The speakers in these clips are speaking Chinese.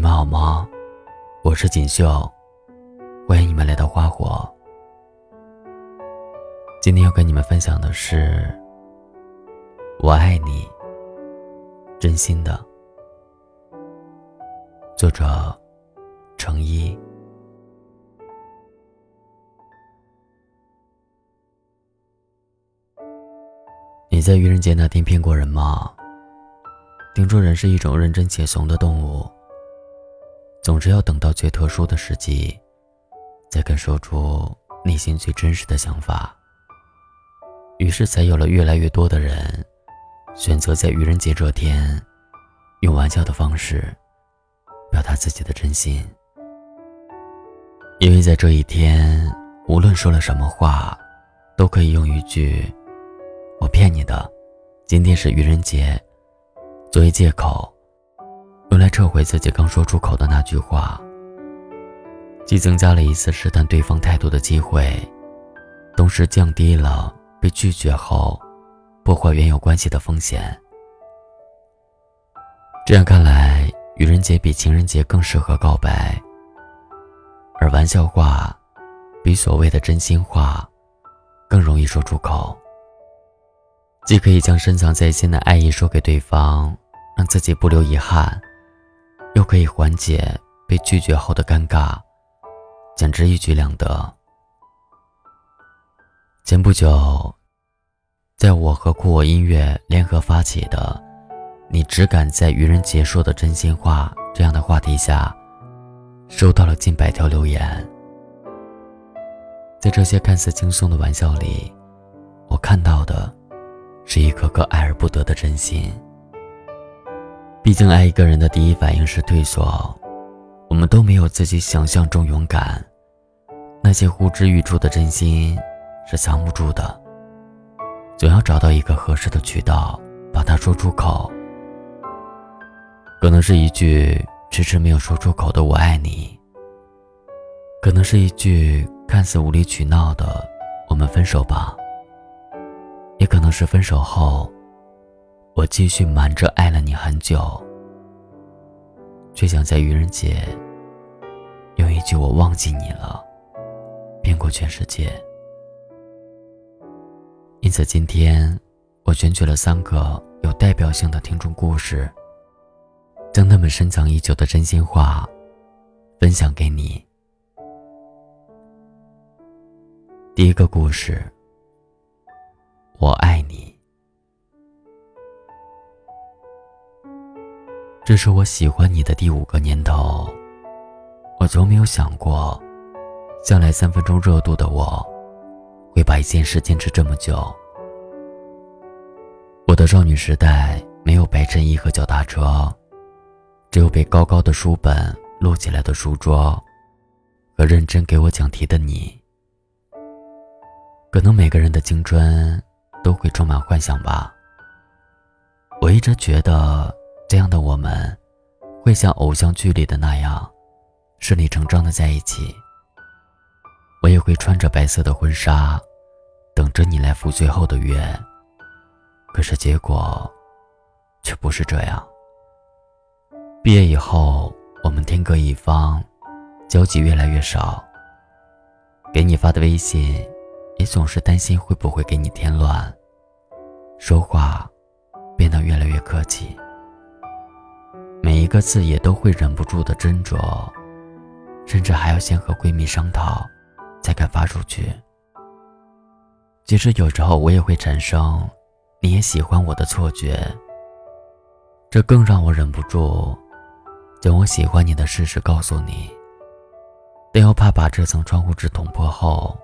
你们好吗？我是锦绣，欢迎你们来到花火。今天要跟你们分享的是“我爱你”，真心的。作者：程一。你在愚人节那天骗过人吗？听说人是一种认真且怂的动物。总是要等到最特殊的时机，才肯说出内心最真实的想法。于是才有了越来越多的人，选择在愚人节这天，用玩笑的方式，表达自己的真心。因为在这一天，无论说了什么话，都可以用一句“我骗你的，今天是愚人节”作为借口。撤回自己刚说出口的那句话，既增加了一次试探对方态度的机会，同时降低了被拒绝后破坏原有关系的风险。这样看来，愚人节比情人节更适合告白，而玩笑话比所谓的真心话更容易说出口。既可以将深藏在心的爱意说给对方，让自己不留遗憾。又可以缓解被拒绝后的尴尬，简直一举两得。前不久，在我和酷我音乐联合发起的“你只敢在愚人节说的真心话”这样的话题下，收到了近百条留言。在这些看似轻松的玩笑里，我看到的是一颗颗爱而不得的真心。毕竟，爱一个人的第一反应是退缩，我们都没有自己想象中勇敢。那些呼之欲出的真心是藏不住的，总要找到一个合适的渠道把它说出口。可能是一句迟迟没有说出口的“我爱你”，可能是一句看似无理取闹的“我们分手吧”，也可能是分手后。我继续瞒着爱了你很久，却想在愚人节用一句“我忘记你了”骗过全世界。因此，今天我选取了三个有代表性的听众故事，将他们深藏已久的真心话分享给你。第一个故事，我爱你。这是我喜欢你的第五个年头，我从没有想过，向来三分钟热度的我，会把一件事坚持这么久。我的少女时代没有白衬衣和脚踏车，只有被高高的书本摞起来的书桌，和认真给我讲题的你。可能每个人的青春都会充满幻想吧。我一直觉得。这样的我们，会像偶像剧里的那样，顺理成章的在一起。我也会穿着白色的婚纱，等着你来赴最后的约。可是结果，却不是这样。毕业以后，我们天各一方，交集越来越少。给你发的微信，也总是担心会不会给你添乱。说话，变得越来越客气。每一个字也都会忍不住的斟酌，甚至还要先和闺蜜商讨，才敢发出去。其实有时候我也会产生你也喜欢我的错觉，这更让我忍不住将我喜欢你的事实告诉你，但又怕把这层窗户纸捅破后，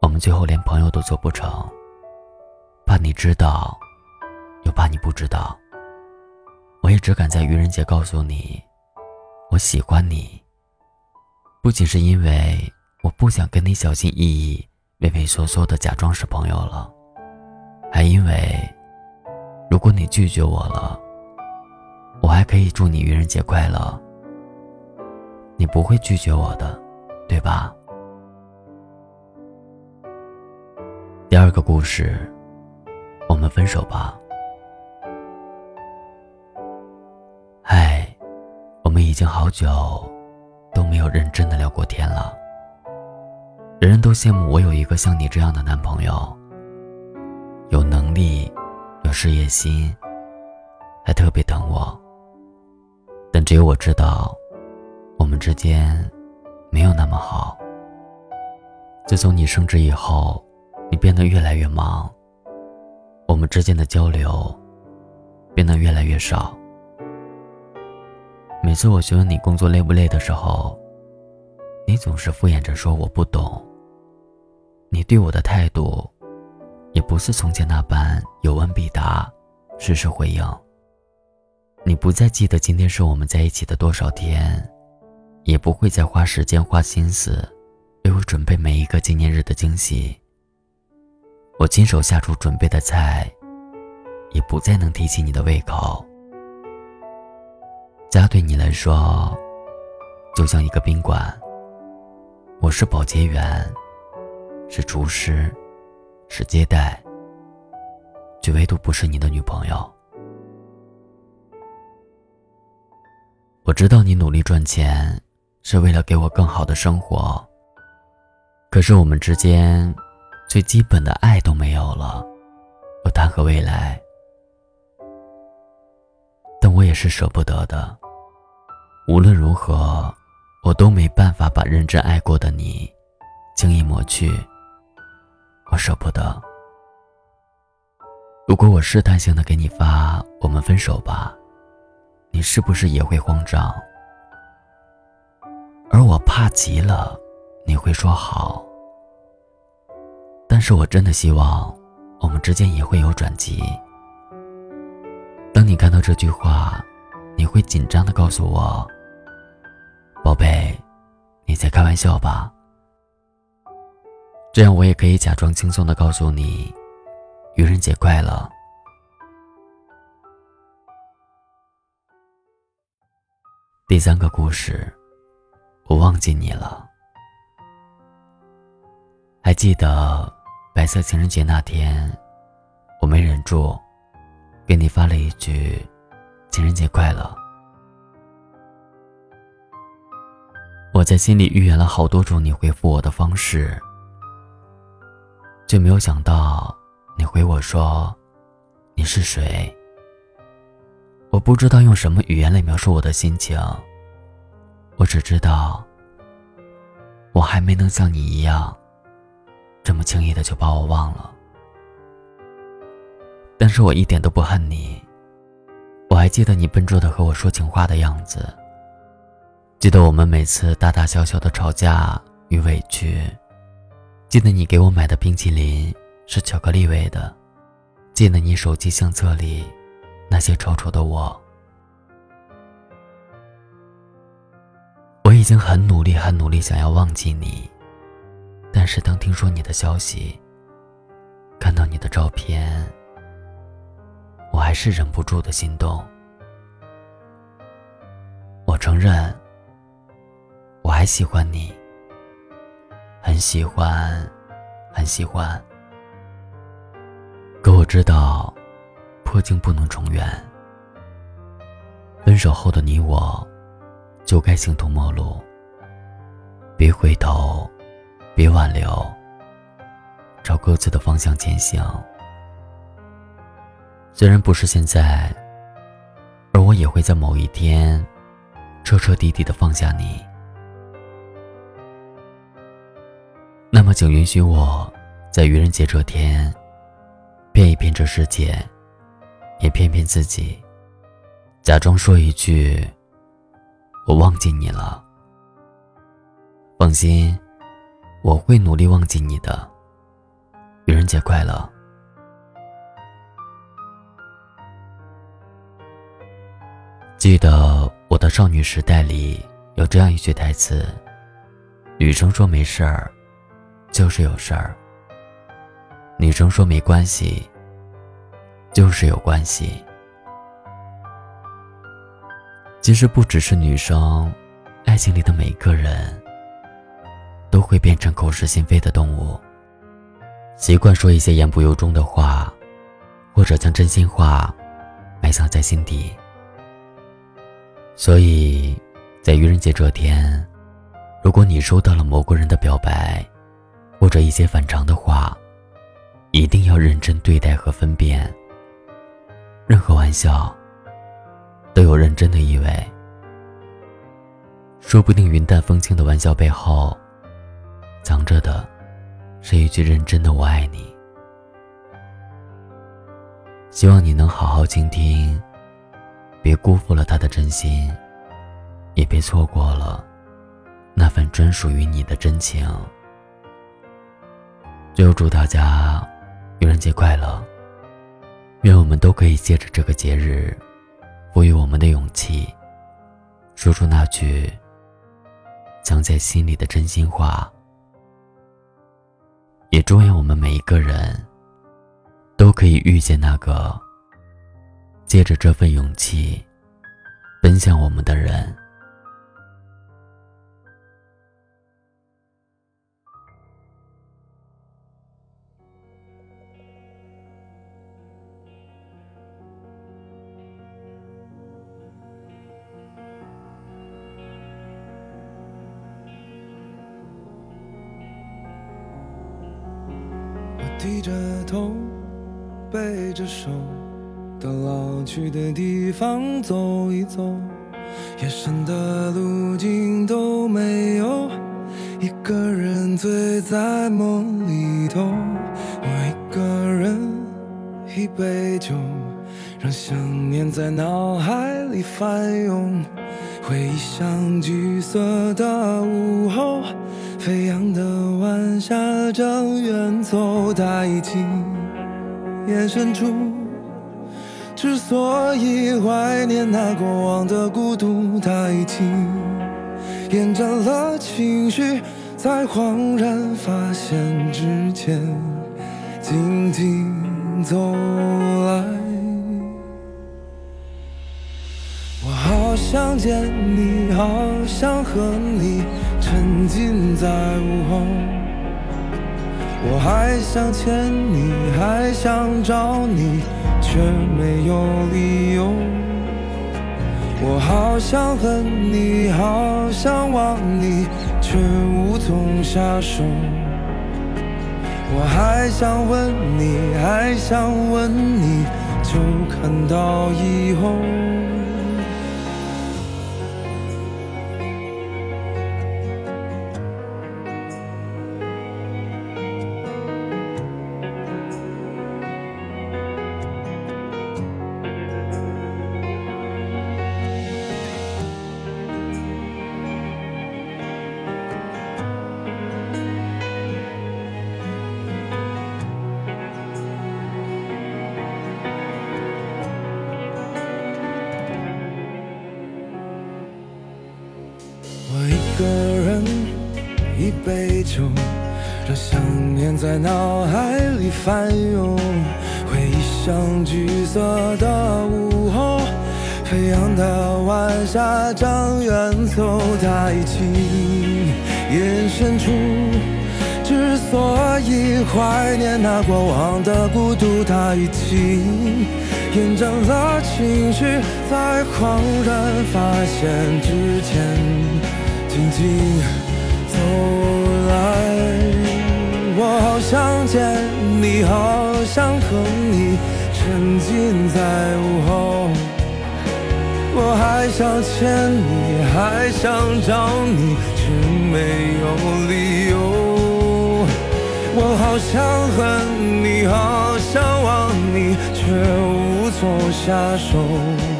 我们最后连朋友都做不成，怕你知道，又怕你不知道。我也只敢在愚人节告诉你，我喜欢你。不仅是因为我不想跟你小心翼翼、畏畏缩缩的假装是朋友了，还因为，如果你拒绝我了，我还可以祝你愚人节快乐。你不会拒绝我的，对吧？第二个故事，我们分手吧。们已经好久都没有认真的聊过天了。人人都羡慕我有一个像你这样的男朋友，有能力，有事业心，还特别疼我。但只有我知道，我们之间没有那么好。自从你升职以后，你变得越来越忙，我们之间的交流变得越来越少。每次我询问你工作累不累的时候，你总是敷衍着说我不懂。你对我的态度，也不是从前那般有问必答，实时回应。你不再记得今天是我们在一起的多少天，也不会再花时间花心思为我准备每一个纪念日的惊喜。我亲手下厨准备的菜，也不再能提起你的胃口。家对你来说，就像一个宾馆。我是保洁员，是厨师，是接待，却唯独不是你的女朋友。我知道你努力赚钱，是为了给我更好的生活。可是我们之间，最基本的爱都没有了，我谈何未来？我也是舍不得的。无论如何，我都没办法把认真爱过的你轻易抹去。我舍不得。如果我试探性的给你发“我们分手吧”，你是不是也会慌张？而我怕极了，你会说好。但是我真的希望，我们之间也会有转机。当你看到这句话，你会紧张的告诉我：“宝贝，你在开玩笑吧？”这样我也可以假装轻松的告诉你：“愚人节快乐。”第三个故事，我忘记你了。还记得白色情人节那天，我没忍住。给你发了一句“情人节快乐”，我在心里预言了好多种你回复我的方式，却没有想到你回我说：“你是谁？”我不知道用什么语言来描述我的心情，我只知道，我还没能像你一样，这么轻易的就把我忘了。但是我一点都不恨你，我还记得你笨拙的和我说情话的样子，记得我们每次大大小小的吵架与委屈，记得你给我买的冰淇淋是巧克力味的，记得你手机相册里那些丑丑的我。我已经很努力很努力想要忘记你，但是当听说你的消息，看到你的照片。我还是忍不住的心动。我承认，我还喜欢你，很喜欢，很喜欢。可我知道，破镜不能重圆。分手后的你我，就该形同陌路。别回头，别挽留，朝各自的方向前行。虽然不是现在，而我也会在某一天，彻彻底底的放下你。那么，请允许我，在愚人节这天，骗一骗这世界，也骗骗自己，假装说一句：“我忘记你了。”放心，我会努力忘记你的。愚人节快乐。记得我的少女时代里有这样一句台词：“女生说没事儿，就是有事儿；女生说没关系，就是有关系。”其实不只是女生，爱情里的每个人都会变成口是心非的动物，习惯说一些言不由衷的话，或者将真心话埋藏在心底。所以，在愚人节这天，如果你收到了某个人的表白，或者一些反常的话，一定要认真对待和分辨。任何玩笑都有认真的意味，说不定云淡风轻的玩笑背后，藏着的是一句认真的“我爱你”。希望你能好好倾听，别辜负了他的真心。也别错过了那份专属于你的真情。最后，祝大家愚人节快乐！愿我们都可以借着这个节日，赋予我们的勇气，说出那句藏在心里的真心话。也祝愿我们每一个人都可以遇见那个借着这份勇气奔向我们的人。方走一走。夜深的路径都没有，一个人醉在梦里头。我一个人，一杯酒，让想念在脑海里翻涌。回忆像橘色的午后。飞扬的晚霞正远走，他已经眼深处。之所以怀念那过往的孤独，它已经延展了情绪，在恍然发现之前，静静走来。我好想见你，好想和你。沉浸在午后，我还想牵你，还想找你，却没有理由。我好想恨你，好想忘你，却无从下手。我还想问你，还想问你，就看到以后。杯酒，让想念在脑海里翻涌。回忆像橘色的午后，飞扬的晚霞将远走。他已经眼深处，之所以怀念那过往的孤独，他已经延展了情绪，在恍然发现之前。静静走来，我好想见你，好想和你沉浸在午后。我还想牵你，还想找你，却没有理由。我好想恨你，好想忘你，却无从下手。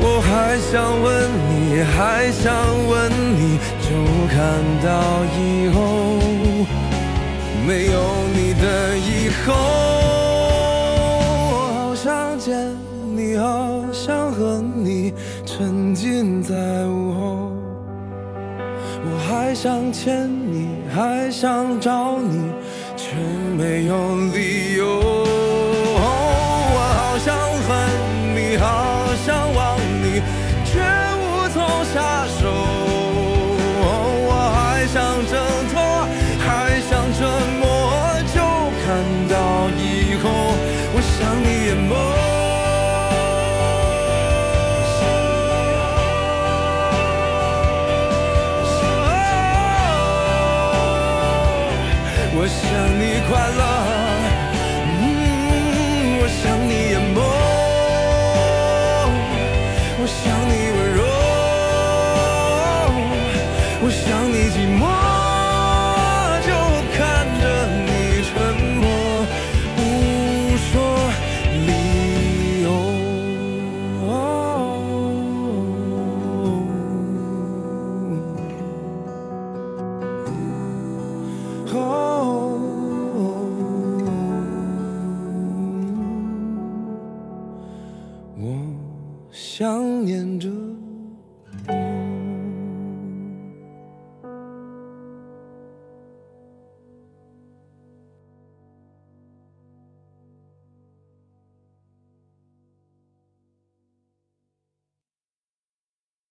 我还想问你，还想问你，就看到以后没有你的以后。我好想见你，好想和你沉浸在午后。我还想牵你，还想找你，却没有理由。